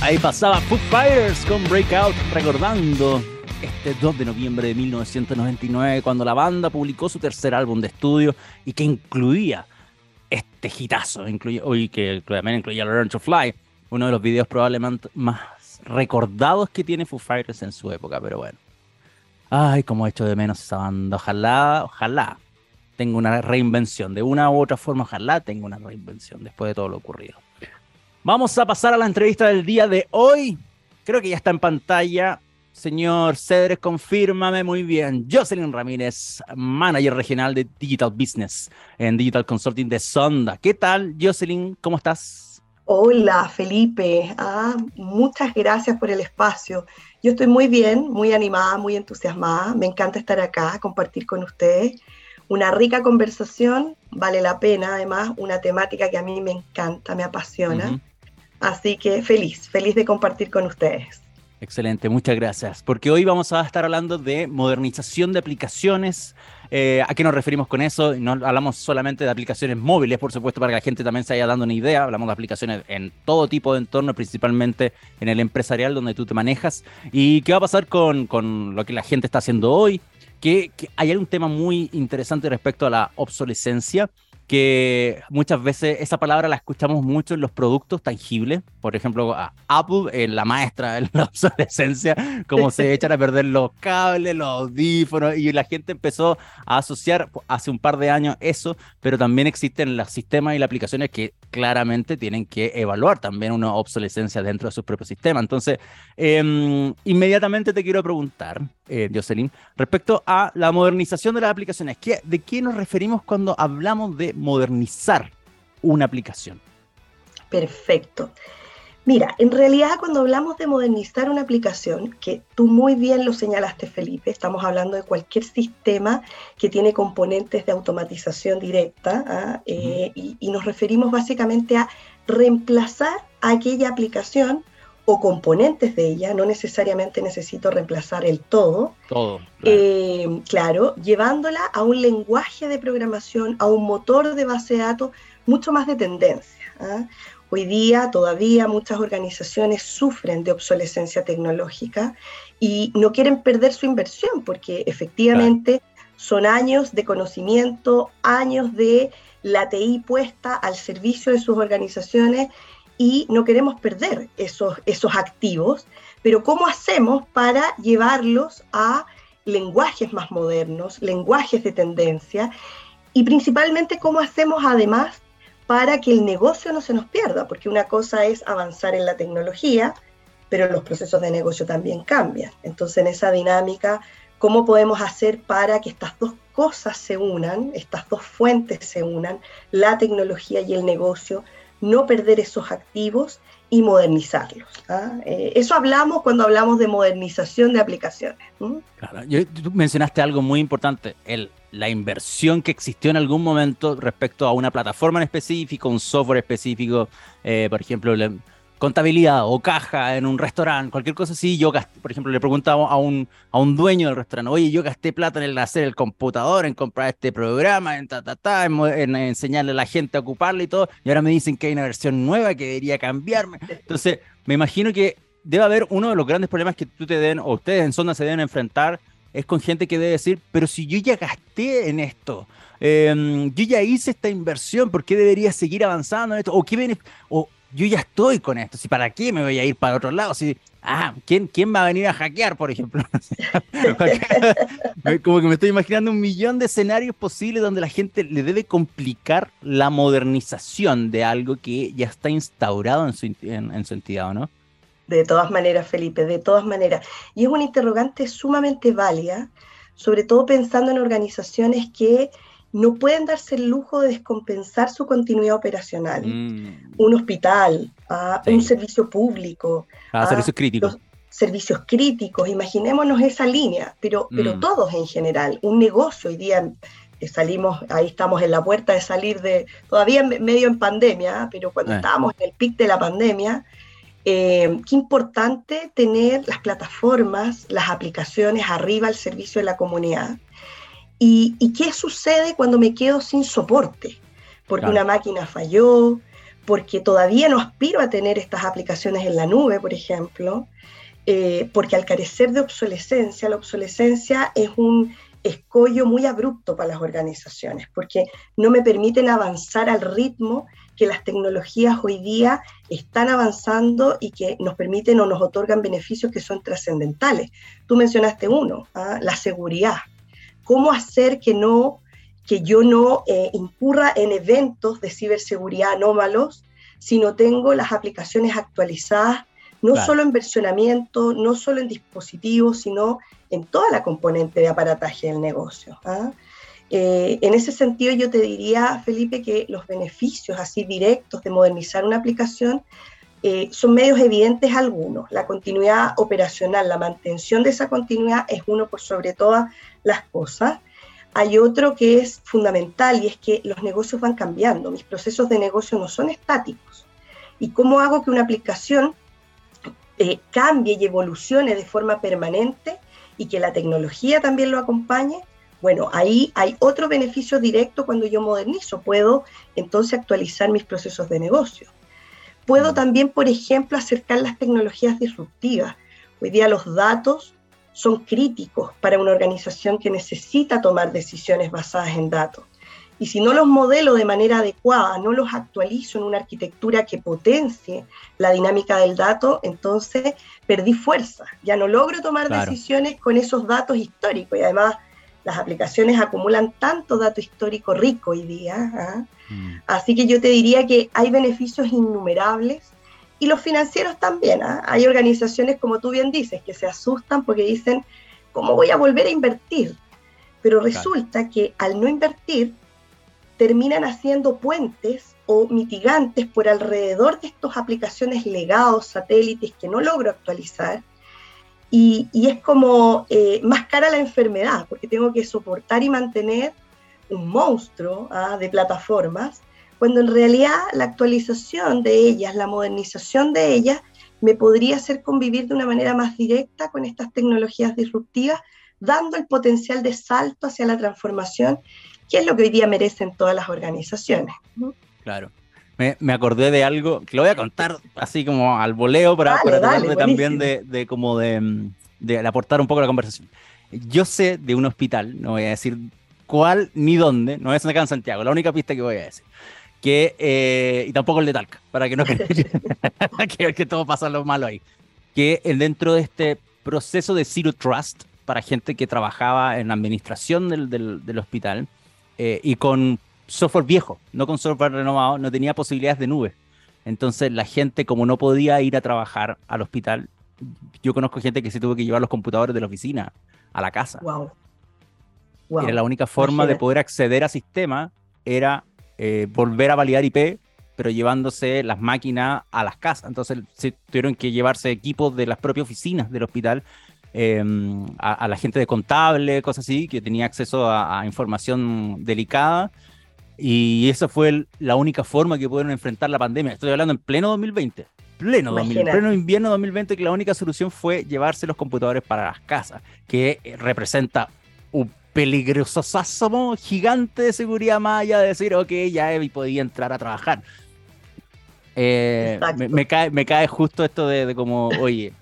Ahí pasaba Foo Fighters con Breakout, recordando este 2 de noviembre de 1999, cuando la banda publicó su tercer álbum de estudio y que incluía este hitazo, incluye, y que también incluía Learn to Fly, uno de los videos probablemente más recordados que tiene Foo Fighters en su época, pero bueno. Ay, como he hecho de menos esa banda. Ojalá, ojalá tenga una reinvención. De una u otra forma, ojalá tenga una reinvención después de todo lo ocurrido. Vamos a pasar a la entrevista del día de hoy. Creo que ya está en pantalla. Señor Cedres, confírmame muy bien. Jocelyn Ramírez, manager regional de Digital Business en Digital Consulting de Sonda. ¿Qué tal, Jocelyn? ¿Cómo estás?
Hola, Felipe. Ah, muchas gracias por el espacio. Yo estoy muy bien, muy animada, muy entusiasmada. Me encanta estar acá, compartir con ustedes. Una rica conversación, vale la pena, además, una temática que a mí me encanta, me apasiona. Así que feliz, feliz de compartir con ustedes.
Excelente, muchas gracias. Porque hoy vamos a estar hablando de modernización de aplicaciones. Eh, ¿A qué nos referimos con eso? No hablamos solamente de aplicaciones móviles, por supuesto, para que la gente también se vaya dando una idea. Hablamos de aplicaciones en todo tipo de entorno, principalmente en el empresarial donde tú te manejas. ¿Y qué va a pasar con, con lo que la gente está haciendo hoy? Que, que hay un tema muy interesante respecto a la obsolescencia que muchas veces esa palabra la escuchamos mucho en los productos tangibles. Por ejemplo, Apple, eh, la maestra de la obsolescencia, como se echan a perder los cables, los audífonos, y la gente empezó a asociar hace un par de años eso, pero también existen los sistemas y las aplicaciones que claramente tienen que evaluar también una obsolescencia dentro de sus propios sistemas. Entonces, em, inmediatamente te quiero preguntar, eh, Jocelyn, respecto a la modernización de las aplicaciones. ¿De qué nos referimos cuando hablamos de modernizar una aplicación?
Perfecto. Mira, en realidad cuando hablamos de modernizar una aplicación, que tú muy bien lo señalaste Felipe, estamos hablando de cualquier sistema que tiene componentes de automatización directa ¿ah? eh, y, nos referimos básicamente a reemplazar aquella aplicación o componentes de ella, no necesariamente necesito reemplazar el todo.
Todo.
Eh, claro, llevándola a un lenguaje de programación, a un motor de base de datos mucho más de tendencia. ¿ah? Hoy día todavía muchas organizaciones sufren de obsolescencia tecnológica y no quieren perder su inversión porque efectivamente son años de conocimiento, años de la TI puesta al servicio de sus organizaciones y no queremos perder esos, esos activos, pero ¿cómo hacemos para llevarlos a lenguajes más modernos, lenguajes de tendencia y principalmente cómo hacemos además para que el negocio no se nos pierda, porque una cosa es avanzar en la tecnología, pero los procesos de negocio también cambian. Entonces, en esa dinámica, ¿cómo podemos hacer para que estas dos cosas se unan, estas dos fuentes se unan, la tecnología y el negocio, no perder esos activos y modernizarlos. ¿ah? Eh, eso hablamos cuando hablamos de modernización de aplicaciones.
Claro, tú mencionaste algo muy importante, la inversión que existió en algún momento respecto a una plataforma en específico, un software específico, eh, por ejemplo, contabilidad o caja en un restaurante, cualquier cosa así. Yo, por ejemplo, le preguntaba a un, a un dueño del restaurante, oye, yo gasté plata en el hacer el computador, en comprar este programa, en ta, ta, ta, en, enseñarle a la gente a ocuparlo y todo, y ahora me dicen que hay una versión nueva que debería cambiarme. Entonces, me imagino que debe haber uno de los grandes problemas que tú te den, o ustedes en Sonda se deben enfrentar, es con gente que debe decir, pero si yo ya gasté en esto, em, yo ya hice esta inversión, ¿por qué debería seguir avanzando en esto? O, qué o yo ya estoy con esto, si para qué me voy a ir para otro lado, si, ah, ¿quién, ¿quién va a venir a hackear, por ejemplo? Como que me estoy imaginando un millón de escenarios posibles donde la gente le debe complicar la modernización de algo que ya está instaurado en su, en, su entidad, ¿no?
De todas maneras, Felipe, de todas maneras. Y es una interrogante sumamente válida, sobre todo pensando en organizaciones que no pueden darse el lujo de descompensar su continuidad operacional. Mm. Un hospital, ah, un servicio público.
Ah, servicios críticos.
Servicios críticos, imaginémonos esa línea, pero, pero mm. todos en general. Un negocio, hoy día eh, salimos, ahí estamos en la puerta de salir de, todavía medio en pandemia, ah, pero cuando eh. estábamos en el pic de la pandemia, eh, qué importante tener las plataformas, las aplicaciones arriba al servicio de la comunidad. ¿Y, qué sucede cuando me quedo sin soporte? Porque una máquina falló, porque todavía no aspiro a tener estas aplicaciones en la nube, por ejemplo, eh, porque al carecer de obsolescencia, la obsolescencia es un escollo muy abrupto para las organizaciones, porque no me permiten avanzar al ritmo que las tecnologías hoy día están avanzando y que nos permiten o nos otorgan beneficios que son trascendentales. Tú mencionaste uno, ¿ah? la seguridad cómo hacer que, no, que yo no eh, incurra en eventos de ciberseguridad anómalos si no tengo las aplicaciones actualizadas, no solo en versionamiento, no solo en dispositivos, sino en toda la componente de aparataje del negocio. ¿ah? Eh, en ese sentido, yo te diría, Felipe, que los beneficios así directos de modernizar una aplicación eh, son medios evidentes algunos. La continuidad operacional, la mantención de esa continuidad es uno por sobre todas las cosas. Hay otro que es fundamental y es que los negocios van cambiando. Mis procesos de negocio no son estáticos. ¿Y cómo hago que una aplicación eh, cambie y evolucione de forma permanente y que la tecnología también lo acompañe? Bueno, ahí hay otro beneficio directo cuando yo modernizo. Puedo entonces actualizar mis procesos de negocio. Puedo mm. también, por ejemplo, acercar las tecnologías disruptivas. Hoy día los datos son críticos para una organización que necesita tomar decisiones basadas en datos. Y si no los modelo de manera adecuada, no los actualizo en una arquitectura que potencie la dinámica del dato, entonces perdí fuerza. Ya no logro tomar decisiones con esos datos históricos. Y además las aplicaciones acumulan tanto dato histórico rico hoy día. ¿ah? Mm. Así que yo te diría que hay beneficios innumerables y los financieros también. ¿ah? Hay organizaciones, como tú bien dices, que se asustan porque dicen, ¿cómo voy a volver a invertir? Pero resulta que al no invertir, terminan haciendo puentes o mitigantes por alrededor de estas aplicaciones legados, satélites que no logro actualizar. Y, es como eh, más cara la enfermedad, porque tengo que soportar y mantener un monstruo ¿ah? de plataformas, cuando en realidad la actualización de ellas, la modernización de ellas, me podría hacer convivir de una manera más directa con estas tecnologías disruptivas, dando el potencial de salto hacia la transformación, que es lo que hoy día merecen todas las organizaciones.
Claro. Me, acordé de algo que lo voy a contar así como al voleo para, para también de, como de, de, aportar un poco a la conversación. Yo sé de un hospital, no voy a decir cuál ni dónde, no es acá en Santiago, la única pista que voy a decir. Que, eh, y tampoco el de Talca, para que no que, que todo pasa lo malo ahí. Que dentro de este proceso de Zero Trust, para gente que trabajaba en la administración del, del, del hospital eh, y con software viejo, no con software renovado, no tenía posibilidades de nube. Entonces la gente, como no podía ir a trabajar al hospital, yo conozco gente que se tuvo que llevar los computadores de la oficina a la casa.
Wow.
Era la única forma de poder acceder a sistema, era eh, volver a validar IP, pero llevándose las máquinas a las casas. Entonces se tuvieron que llevarse equipos de las propias oficinas del hospital em, a, la gente de contable, cosas así, que tenía acceso a información delicada y esa fue la única forma que pudieron enfrentar la pandemia. Estoy hablando en pleno 2020. Pleno, 2000, pleno invierno 2020, que la única solución fue llevarse los computadores para las casas, que eh, representa un peligroso gigante de seguridad más allá de decir, ok, ya podía entrar a trabajar. Eh, me, cae, me cae justo esto de, de como, oye,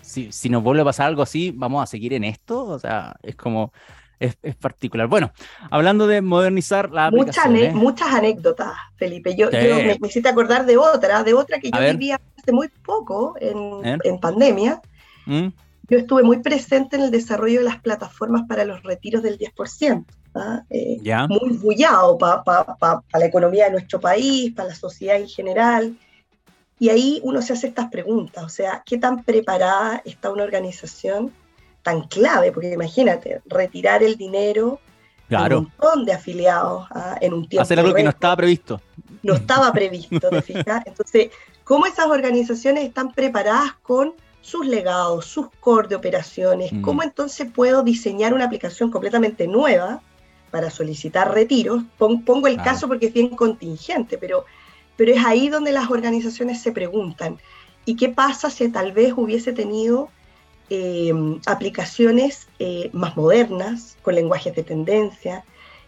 si, si, nos vuelve a pasar algo así, ¿vamos a seguir en esto? O sea, es como, es, particular. Bueno, hablando de modernizar la
Muchas, muchas anécdotas, Felipe. Yo, me, me, acordar de otra, de otra que yo vivía hace muy poco en, en pandemia. ¿Mm? Yo estuve muy presente en el desarrollo de las plataformas para los retiros del 10%. ¿ah? Eh, muy bullado para la economía de nuestro país, para la sociedad en general. Y ahí uno se hace estas preguntas, o sea, ¿qué tan preparada está una organización tan clave, porque imagínate, retirar el dinero
claro.
un montón de afiliados ¿ah? en un tiempo.
Hacer algo que no estaba previsto.
No estaba previsto, ¿te fijas? Entonces, ¿cómo esas organizaciones están preparadas con sus legados, sus core de operaciones? Mm. ¿Cómo entonces puedo diseñar una aplicación completamente nueva para solicitar retiros? Pongo el caso porque es bien contingente, pero, pero es ahí donde las organizaciones se preguntan, ¿y qué pasa si tal vez hubiese tenido Em, aplicaciones eh, más modernas, con lenguajes de tendencia,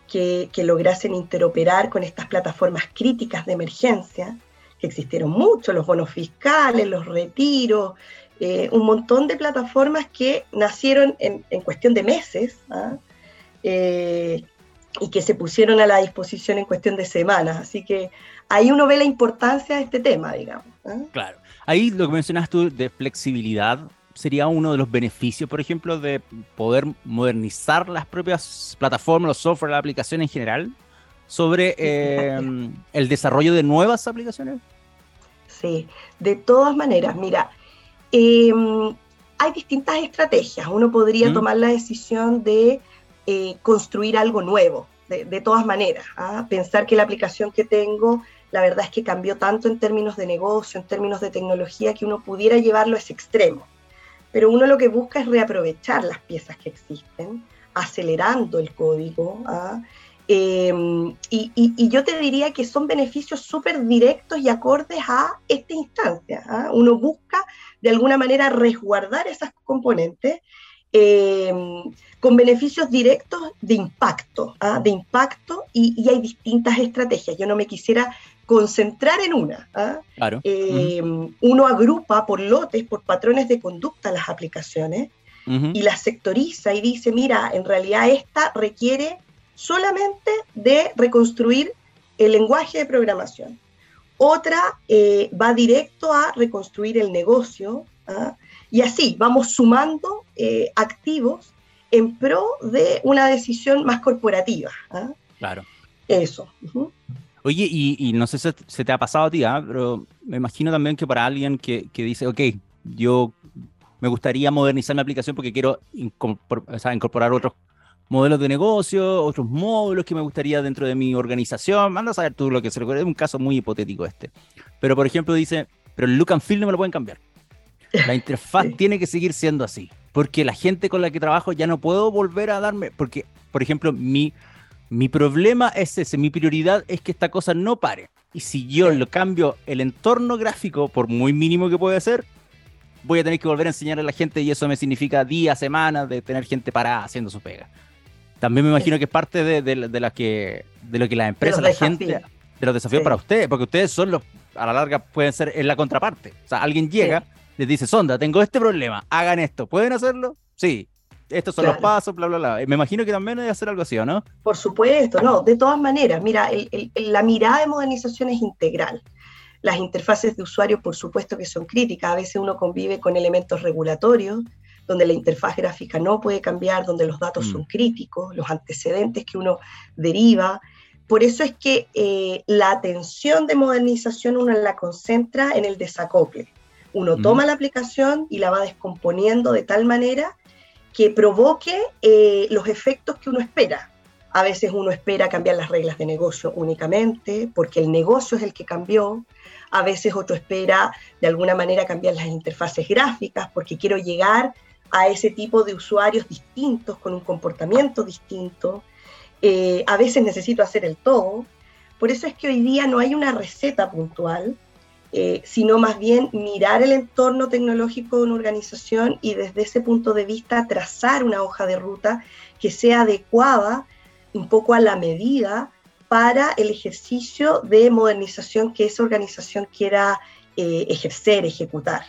que, lograsen interoperar con estas plataformas críticas de emergencia, que existieron mucho, los bonos fiscales, los retiros, eh, un montón de plataformas que nacieron en, cuestión de meses ¿ah? eh, y que se pusieron a la disposición en cuestión de semanas. Así que ahí uno ve la importancia de este tema, digamos. ¿ah?
Claro. Ahí lo que mencionas tú de flexibilidad sería uno de los beneficios, por ejemplo, de poder modernizar las propias plataformas, los software, la aplicación en general, sobre em, el desarrollo de nuevas aplicaciones?
Sí, de todas maneras, mira, em, hay distintas estrategias. Uno podría tomar la decisión de eh, construir algo nuevo, de, todas maneras. ¿ah? Pensar que la aplicación que tengo, la verdad es que cambió tanto en términos de negocio, en términos de tecnología, que uno pudiera llevarlo a ese extremo pero uno lo que busca es reaprovechar las piezas que existen, acelerando el código. ¿ah? Em, y, yo te diría que son beneficios súper directos y acordes a esta instancia. ¿ah? Uno busca de alguna manera resguardar esas componentes em, con beneficios directos de impacto, ¿ah? de impacto y, y, hay distintas estrategias. Yo no me quisiera concentrar en una. ¿ah? Eh, uno agrupa por lotes, por patrones de conducta las aplicaciones y las sectoriza y dice, mira, en realidad esta requiere solamente de reconstruir el lenguaje de programación. Otra eh, va directo a reconstruir el negocio. ¿ah? Y así vamos sumando eh, activos en pro de una decisión más corporativa. ¿ah?
Claro.
Eso.
Oye, y, no sé si se te ha pasado a ti, ¿ah? pero me imagino también que para alguien que, dice, ok, yo me gustaría modernizar mi aplicación porque quiero incorporar otros modelos de negocio, otros módulos que me gustaría dentro de mi organización. Manda a saber tú lo que se recuerda. Es un caso muy hipotético este. Pero, por ejemplo, dice, pero el look and feel no me lo pueden cambiar. La interfaz tiene que seguir siendo así. Porque la gente con la que trabajo ya no puedo volver a darme. Porque, por ejemplo, mi, mi problema es ese. Mi prioridad es que esta cosa no pare. Y si yo lo cambio el entorno gráfico, por muy mínimo que pueda ser, voy a tener que volver a enseñar a la gente y eso me significa días, semanas de tener gente parada haciendo su pega. También me imagino que es parte de, de, que, de lo que las empresas, la gente, de los desafíos para ustedes, porque ustedes son los, a la larga pueden ser en la contraparte. O sea, alguien llega, les dice, Sonda, tengo este problema, hagan esto, ¿pueden hacerlo? Sí. Estos son los pasos, bla, bla, bla. Me imagino que también que hacer algo así, ¿o no?
Por supuesto, no. De todas maneras, mira, la mirada de modernización es integral. Las interfaces de usuario, por supuesto que son críticas. A veces uno convive con elementos regulatorios, donde la interfaz gráfica no puede cambiar, donde los datos son mm. críticos, los antecedentes que uno deriva. Por eso es que eh, la atención de modernización uno la concentra en el desacople. Uno mm. toma la aplicación y la va descomponiendo de tal manera que provoque eh, los efectos que uno espera. A veces uno espera cambiar las reglas de negocio únicamente porque el negocio es el que cambió. A veces otro espera de alguna manera cambiar las interfaces gráficas porque quiero llegar a ese tipo de usuarios distintos, con un comportamiento distinto. Eh, a veces necesito hacer el todo. Por eso es que hoy día no hay una receta puntual, eh, sino más bien mirar el entorno tecnológico de una organización y desde ese punto de vista trazar una hoja de ruta que sea adecuada un poco a la medida para el ejercicio de modernización que esa organización quiera eh, ejercer, ejecutar.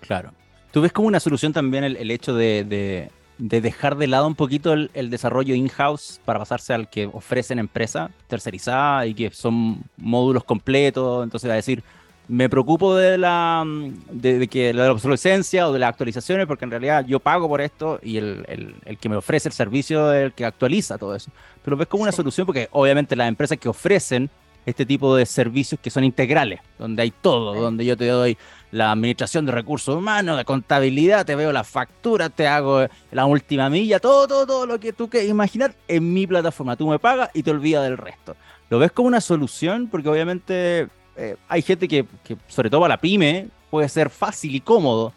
Claro. ¿Tú ves como una solución también el, hecho de, dejar de lado un poquito el, desarrollo in-house para pasarse al que ofrecen empresas tercerizadas y que son módulos completos? Entonces, a decir, me preocupo de la de, que la obsolescencia o de las actualizaciones, porque en realidad yo pago por esto y el, que me ofrece el servicio es el que actualiza todo eso. Pero ves como una solución porque obviamente las empresas que ofrecen este tipo de servicios que son integrales, donde hay todo, donde yo te doy la administración de recursos humanos, de contabilidad, te veo la factura, te hago la última milla, todo, todo, todo lo que tú quieras imaginar en mi plataforma. Tú me pagas y te olvidas del resto. ¿Lo ves como una solución? Porque obviamente eh, hay gente que, sobre todo para la pyme, puede ser fácil y cómodo.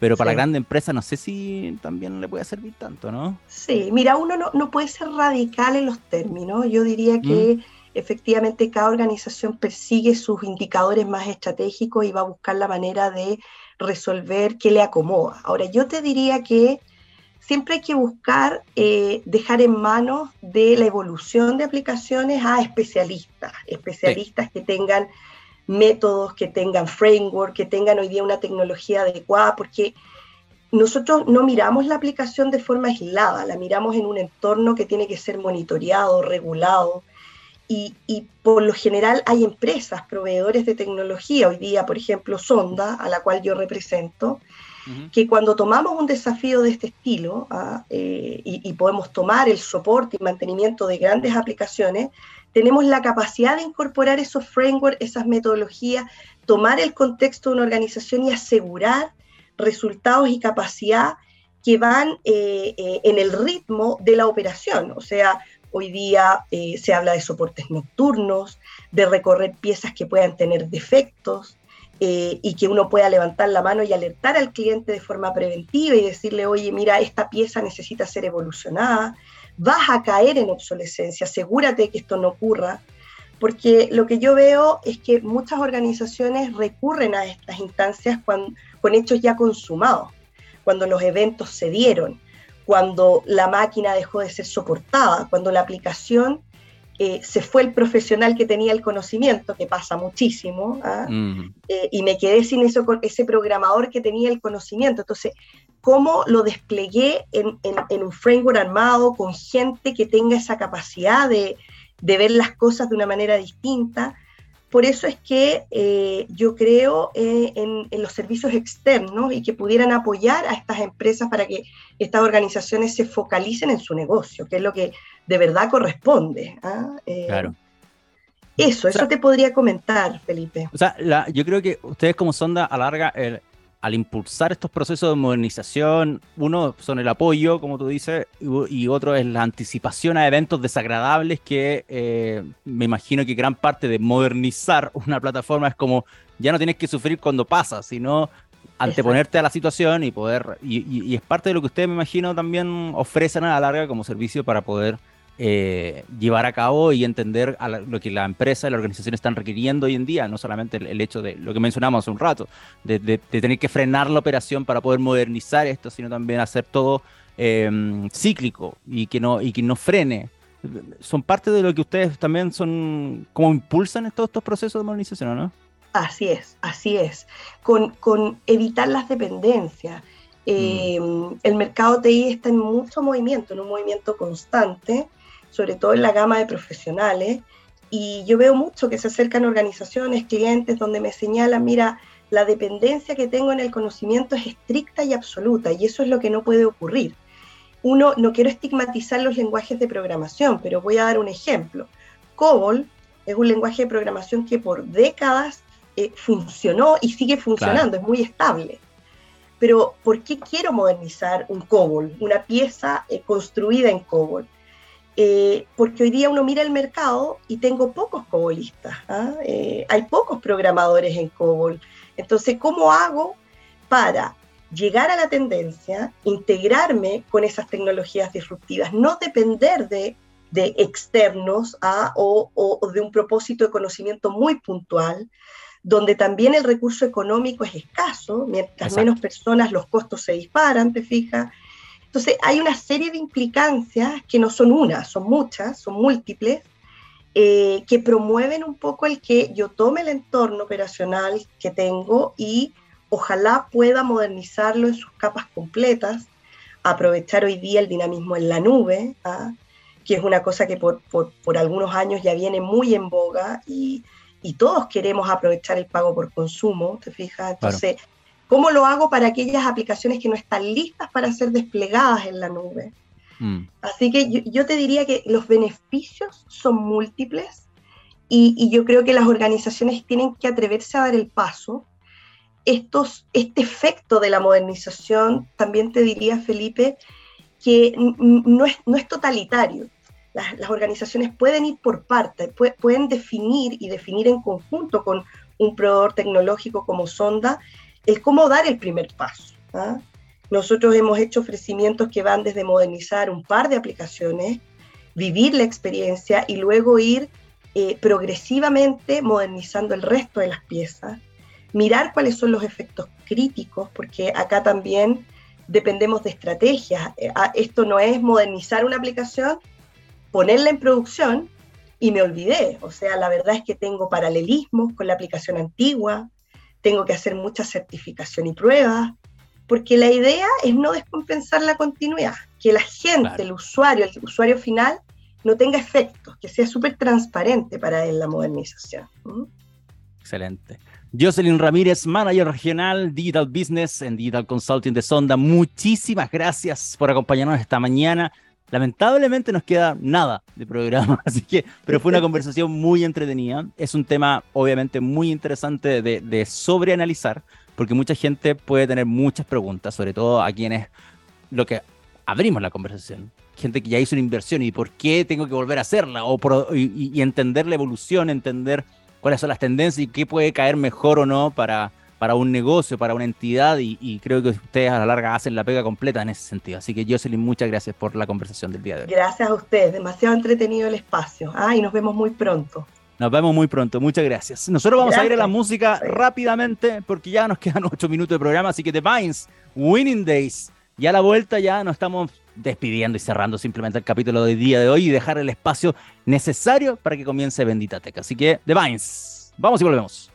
Pero para la grande empresa no sé si también le puede servir tanto, ¿no?
Sí, mira, uno no, puede ser radical en los términos. Yo diría que mm efectivamente cada organización persigue sus indicadores más estratégicos y va a buscar la manera de resolver qué le acomoda. Ahora, yo te diría que siempre hay que buscar eh, dejar en manos de la evolución de aplicaciones a especialistas, especialistas que tengan métodos, que tengan framework, que tengan hoy día una tecnología adecuada, porque nosotros no miramos la aplicación de forma aislada, la miramos en un entorno que tiene que ser monitoreado, regulado, y, por lo general hay empresas, proveedores de tecnología, hoy día, por ejemplo, Sonda, a la cual yo represento, que cuando tomamos un desafío de este estilo ¿ah? eh, y, podemos tomar el soporte y mantenimiento de grandes aplicaciones, tenemos la capacidad de incorporar esos frameworks, esas metodologías, tomar el contexto de una organización y asegurar resultados y capacidad que van eh, eh, en el ritmo de la operación. O sea, Hoy día eh, se habla de soportes nocturnos, de recorrer piezas que puedan tener defectos eh, y que uno pueda levantar la mano y alertar al cliente de forma preventiva y decirle, oye, mira, esta pieza necesita ser evolucionada, vas a caer en obsolescencia, asegúrate que esto no ocurra, porque lo que yo veo es que muchas organizaciones recurren a estas instancias con hechos ya consumados, cuando los eventos se dieron cuando la máquina dejó de ser soportada, cuando la aplicación eh, se fue el profesional que tenía el conocimiento, que pasa muchísimo, ¿ah? eh, y me quedé sin eso, ese programador que tenía el conocimiento. Entonces, ¿cómo lo desplegué en, un framework armado con gente que tenga esa capacidad de, de ver las cosas de una manera distinta? Por eso es que eh, yo creo eh, en, los servicios externos y que pudieran apoyar a estas empresas para que estas organizaciones se focalicen en su negocio, que es lo que de verdad corresponde. ¿ah?
Eh, claro.
Eso, eso te podría comentar, Felipe.
O sea, yo creo que ustedes como sonda a larga, al impulsar estos procesos de modernización, uno son el apoyo, como tú dices, y, otro es la anticipación a eventos desagradables que eh, me imagino que gran parte de modernizar una plataforma es como ya no tienes que sufrir cuando pasa, sino anteponerte a la situación y poder, y, es parte de lo que ustedes me imagino también ofrecen a la larga como servicio para poder eh, llevar a cabo y entender lo que la empresa y la organización están requiriendo hoy en día, no solamente el, hecho de lo que mencionamos hace un rato, de, tener que frenar la operación para poder modernizar esto, sino también hacer todo em, cíclico y que, no, y que no frene. Son parte de lo que ustedes también son, como impulsan todos estos procesos de modernización, ¿no?
Así es, así es. Con, con evitar las dependencias. Mm. Em, el mercado TI está en mucho movimiento, en un movimiento constante sobre todo en la gama de profesionales. Y yo veo mucho que se acercan organizaciones, clientes, donde me señalan, mira, la dependencia que tengo en el conocimiento es estricta y absoluta, y eso es lo que no puede ocurrir. Uno, no quiero estigmatizar los lenguajes de programación, pero voy a dar un ejemplo. COBOL es un lenguaje de programación que por décadas eh, funcionó y sigue funcionando, es muy estable. Pero ¿por qué quiero modernizar un COBOL, una pieza eh, construida en COBOL? Eh, porque hoy día uno mira el mercado y tengo pocos cobolistas, ¿ah? eh, hay pocos programadores en COBOL. Entonces, ¿cómo hago para llegar a la tendencia, integrarme con esas tecnologías disruptivas, no depender de, externos ¿ah? o, de un propósito de conocimiento muy puntual, donde también el recurso económico es escaso, mientras menos personas los costos se disparan, te fijas, entonces, hay una serie de implicancias que no son una, son muchas, son múltiples, eh, que promueven un poco el que yo tome el entorno operacional que tengo y ojalá pueda modernizarlo en sus capas completas, aprovechar hoy día el dinamismo en la nube, ¿ah? que es una cosa que por, algunos años ya viene muy en boga y, todos queremos aprovechar el pago por consumo, ¿te fijas? Entonces, ¿Cómo lo hago para aquellas aplicaciones que no están listas para ser desplegadas en la nube? Mm. Así que yo, te diría que los beneficios son múltiples y, yo creo que las organizaciones tienen que atreverse a dar el paso. Estos, este efecto de la modernización, también te diría, Felipe, que no es, no es totalitario. Las, las, organizaciones pueden ir por parte, pueden definir y definir en conjunto con un proveedor tecnológico como Sonda el cómo dar el primer paso. ¿ah? Nosotros hemos hecho ofrecimientos que van desde modernizar un par de aplicaciones, vivir la experiencia y luego ir eh, progresivamente modernizando el resto de las piezas, mirar cuáles son los efectos críticos, porque acá también dependemos de estrategias. Eh, ah, esto no es modernizar una aplicación, ponerla en producción y me olvidé. O sea, la verdad es que tengo paralelismos con la aplicación antigua, tengo que hacer mucha certificación y pruebas, porque la idea es no descompensar la continuidad, que la gente, el usuario, el usuario final, no tenga efectos, que sea súper transparente para él la modernización.
Excelente. Jocelyn Ramírez, manager regional Digital Business en Digital Consulting de Sonda, muchísimas gracias por acompañarnos esta mañana. Lamentablemente nos queda nada de programa, así que, pero fue una conversación muy entretenida. Es un tema obviamente muy interesante de, de sobreanalizar, porque mucha gente puede tener muchas preguntas, sobre todo a quienes lo que abrimos la conversación. Gente que ya hizo una inversión y por qué tengo que volver a hacerla, o y, y entender la evolución, entender cuáles son las tendencias y qué puede caer mejor o no para, para un negocio, para una entidad y, creo que ustedes a la larga hacen la pega completa en ese sentido. Así que Jocelyn, muchas gracias por la conversación del día de hoy.
Gracias a ustedes, demasiado entretenido el espacio. Ah, y nos vemos muy pronto.
Nos vemos muy pronto, muchas gracias. Nosotros vamos a ir a la música rápidamente porque ya nos quedan ocho minutos de programa, así que The Vines, Winning Days. Ya a la vuelta ya nos estamos despidiendo y cerrando simplemente el capítulo del día de hoy y dejar el espacio necesario para que comience Bendita Teca. Así que The Vines, vamos y volvemos.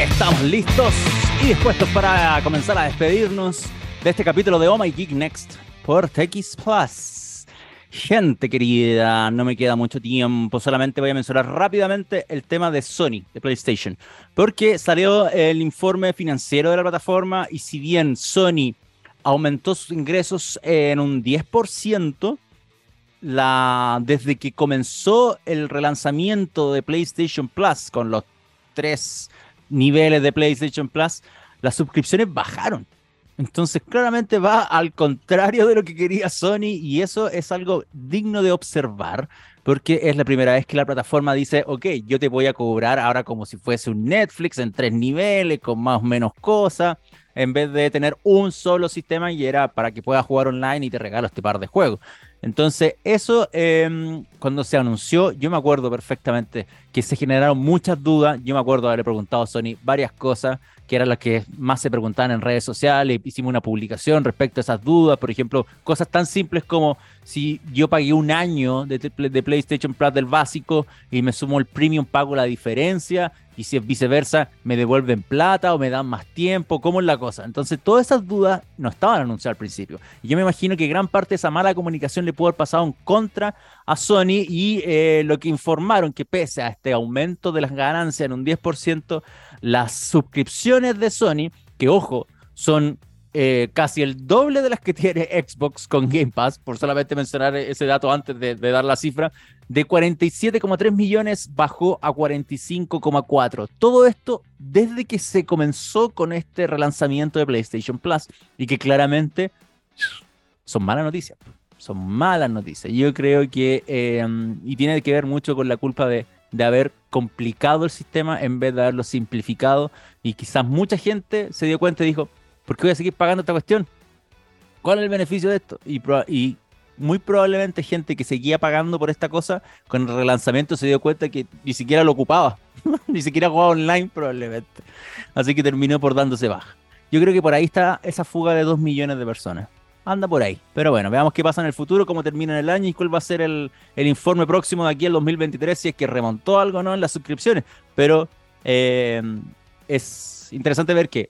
Estamos listos y dispuestos para comenzar a despedirnos de este capítulo de Oh My Geek Next por TX Plus. Gente querida, no me queda mucho tiempo, solamente voy a mencionar rápidamente el tema de Sony, de PlayStation, porque salió el informe financiero de la plataforma y si bien Sony aumentó sus ingresos en un 10%, la, desde que comenzó el relanzamiento de PlayStation Plus con los tres niveles de PlayStation Plus, las suscripciones bajaron. Entonces, claramente va al contrario de lo que quería Sony y eso es algo digno de observar porque es la primera vez que la plataforma dice, ok, yo te voy a cobrar ahora como si fuese un Netflix en tres niveles, con más o menos cosas, en vez de tener un solo sistema y era para que puedas jugar online y te regalo este par de juegos. Entonces, eso em, cuando se anunció, yo me acuerdo perfectamente que se generaron muchas dudas. Yo me acuerdo haberle preguntado a Sony varias cosas que eran las que más se preguntaban en redes sociales. Hicimos una publicación respecto a esas dudas. Por ejemplo, cosas tan simples como si yo pagué un año de PlayStation Plus del básico y me sumo el premium, pago la diferencia y si es viceversa, me devuelven plata o me dan más tiempo, ¿cómo es la cosa? Entonces, todas esas dudas no estaban anunciadas al principio. Y yo me imagino que gran parte de esa mala comunicación le pudo haber pasado en contra a Sony y eh, lo que informaron que pese a este aumento de las ganancias en un 10%, las suscripciones de Sony, que ojo, son eh, casi el doble de las que tiene Xbox con Game Pass, por solamente mencionar ese dato antes de, dar la cifra, de 47,3 millones bajó a 45,4. Todo esto desde que se comenzó con este relanzamiento de PlayStation Plus y que claramente son malas noticias. Son malas noticias. Yo creo que, em, y tiene que ver mucho con la culpa de, de haber complicado el sistema en vez de haberlo simplificado y quizás mucha gente se dio cuenta y dijo, ¿por qué voy a seguir pagando esta cuestión? ¿Cuál es el beneficio de esto? Y, muy probablemente gente que seguía pagando por esta cosa, con el relanzamiento se dio cuenta que ni siquiera lo ocupaba, ni siquiera jugaba online probablemente. Así que terminó por dándose baja. Yo creo que por ahí está esa fuga de 2 millones de personas. Anda por ahí. Pero bueno, veamos qué pasa en el futuro, cómo termina el año y cuál va a ser el, informe próximo de aquí al 2023, si es que remontó algo o no en las suscripciones. Pero eh, es interesante ver que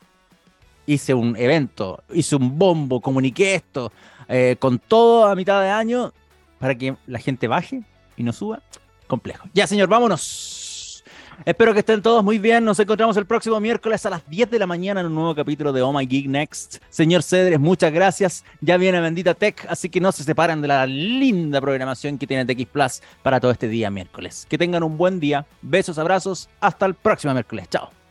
hice un evento, hice un bombo, comuniqué esto, eh, con todo a mitad de año, para que la gente baje y no suba. Complejo. Ya, señor, vámonos. Espero que estén todos muy bien. Nos encontramos el próximo miércoles a las 10 de la mañana en un nuevo capítulo de Oh My Geek Next. Señor Cedres, muchas gracias. Ya viene Bendita Tech, así que no se separen de la linda programación que tiene TX Plus para todo este día miércoles. Que tengan un buen día. Besos, abrazos. Hasta el próximo miércoles. Chao.